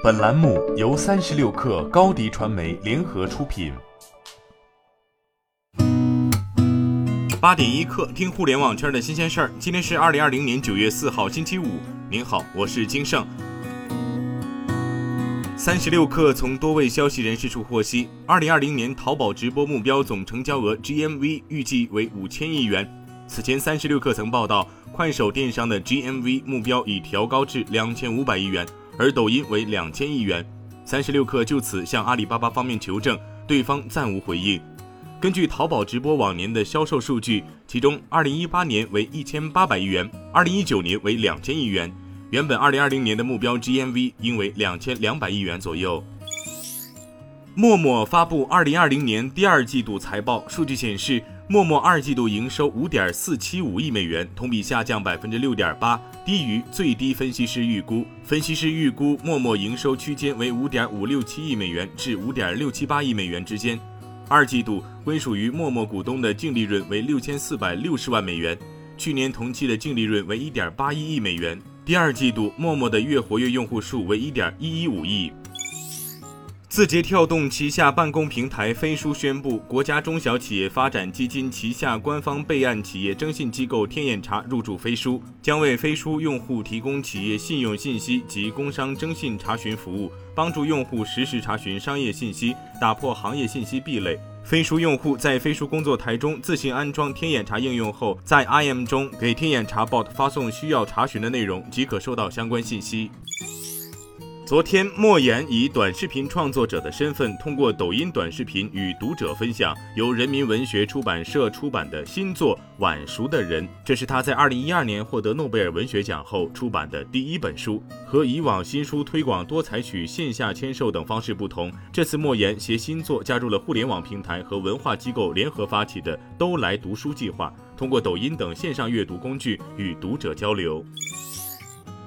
本栏目由三十六氪高低传媒联合出品。八点一刻，听互联网圈的新鲜事儿。今天是二零二零年九月四号，星期五。您好，我是金盛。三十六氪从多位消息人士处获悉，二零二零年淘宝直播目标总成交额 GMV 预计为五千亿元。此前，三十六氪曾报道，快手电商的 GMV 目标已调高至两千五百亿元，而抖音为两千亿元。三十六氪就此向阿里巴巴方面求证，对方暂无回应。根据淘宝直播往年的销售数据，其中二零一八年为一千八百亿元，二零一九年为两千亿元。原本二零二零年的目标 GMV 应为两千两百亿元左右。陌陌发布二零二零年第二季度财报，数据显示。陌陌二季度营收五点四七五亿美元，同比下降百分之六点八，低于最低分析师预估。分析师预估陌陌营收区间为五点五六七亿美元至五点六七八亿美元之间。二季度归属于陌陌股东的净利润为六千四百六十万美元，去年同期的净利润为一点八一亿美元。第二季度陌陌的月活跃用户数为一点一一五亿。字节跳动旗下办公平台飞书宣布，国家中小企业发展基金旗下官方备案企业征信机构天眼查入驻飞书，将为飞书用户提供企业信用信息及工商征信查询服务，帮助用户实时查询商业信息，打破行业信息壁垒。飞书用户在飞书工作台中自行安装天眼查应用后，在 IM 中给天眼查 bot 发送需要查询的内容，即可收到相关信息。昨天，莫言以短视频创作者的身份，通过抖音短视频与读者分享由人民文学出版社出版的新作《晚熟的人》。这是他在二零一二年获得诺贝尔文学奖后出版的第一本书。和以往新书推广多采取线下签售等方式不同，这次莫言携新作加入了互联网平台和文化机构联合发起的“都来读书”计划，通过抖音等线上阅读工具与读者交流。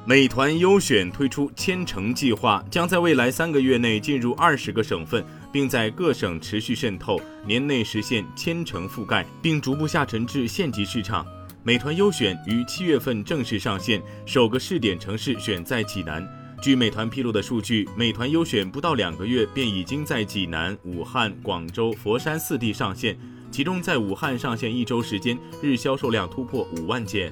美团优选推出千城计划，将在未来三个月内进入二十个省份，并在各省持续渗透，年内实现千城覆盖，并逐步下沉至县级市场。美团优选于七月份正式上线，首个试点城市选在济南。据美团披露的数据，美团优选不到两个月便已经在济南、武汉、广州、佛山四地上线，其中在武汉上线一周时间，日销售量突破五万件。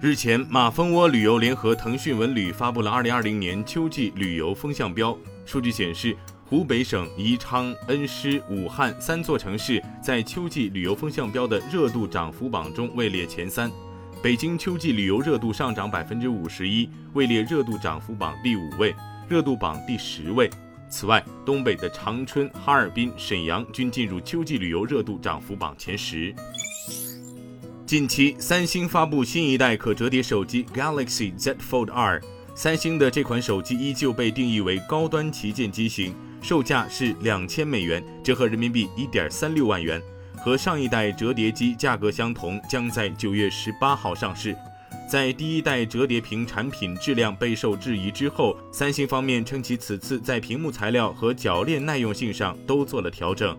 日前，马蜂窝旅游联合腾讯文旅发布了二零二零年秋季旅游风向标。数据显示，湖北省宜昌、恩施、武汉三座城市在秋季旅游风向标的热度涨幅榜中位列前三。北京秋季旅游热度上涨百分之五十一，位列热度涨幅榜第五位，热度榜第十位。此外，东北的长春、哈尔滨、沈阳均进入秋季旅游热度涨幅榜前十。近期，三星发布新一代可折叠手机 Galaxy Z Fold 2。三星的这款手机依旧被定义为高端旗舰机型，售价是两千美元，折合人民币一点三六万元，和上一代折叠机价格相同，将在九月十八号上市。在第一代折叠屏产品质量备受质疑之后，三星方面称其此次在屏幕材料和铰链耐用性上都做了调整。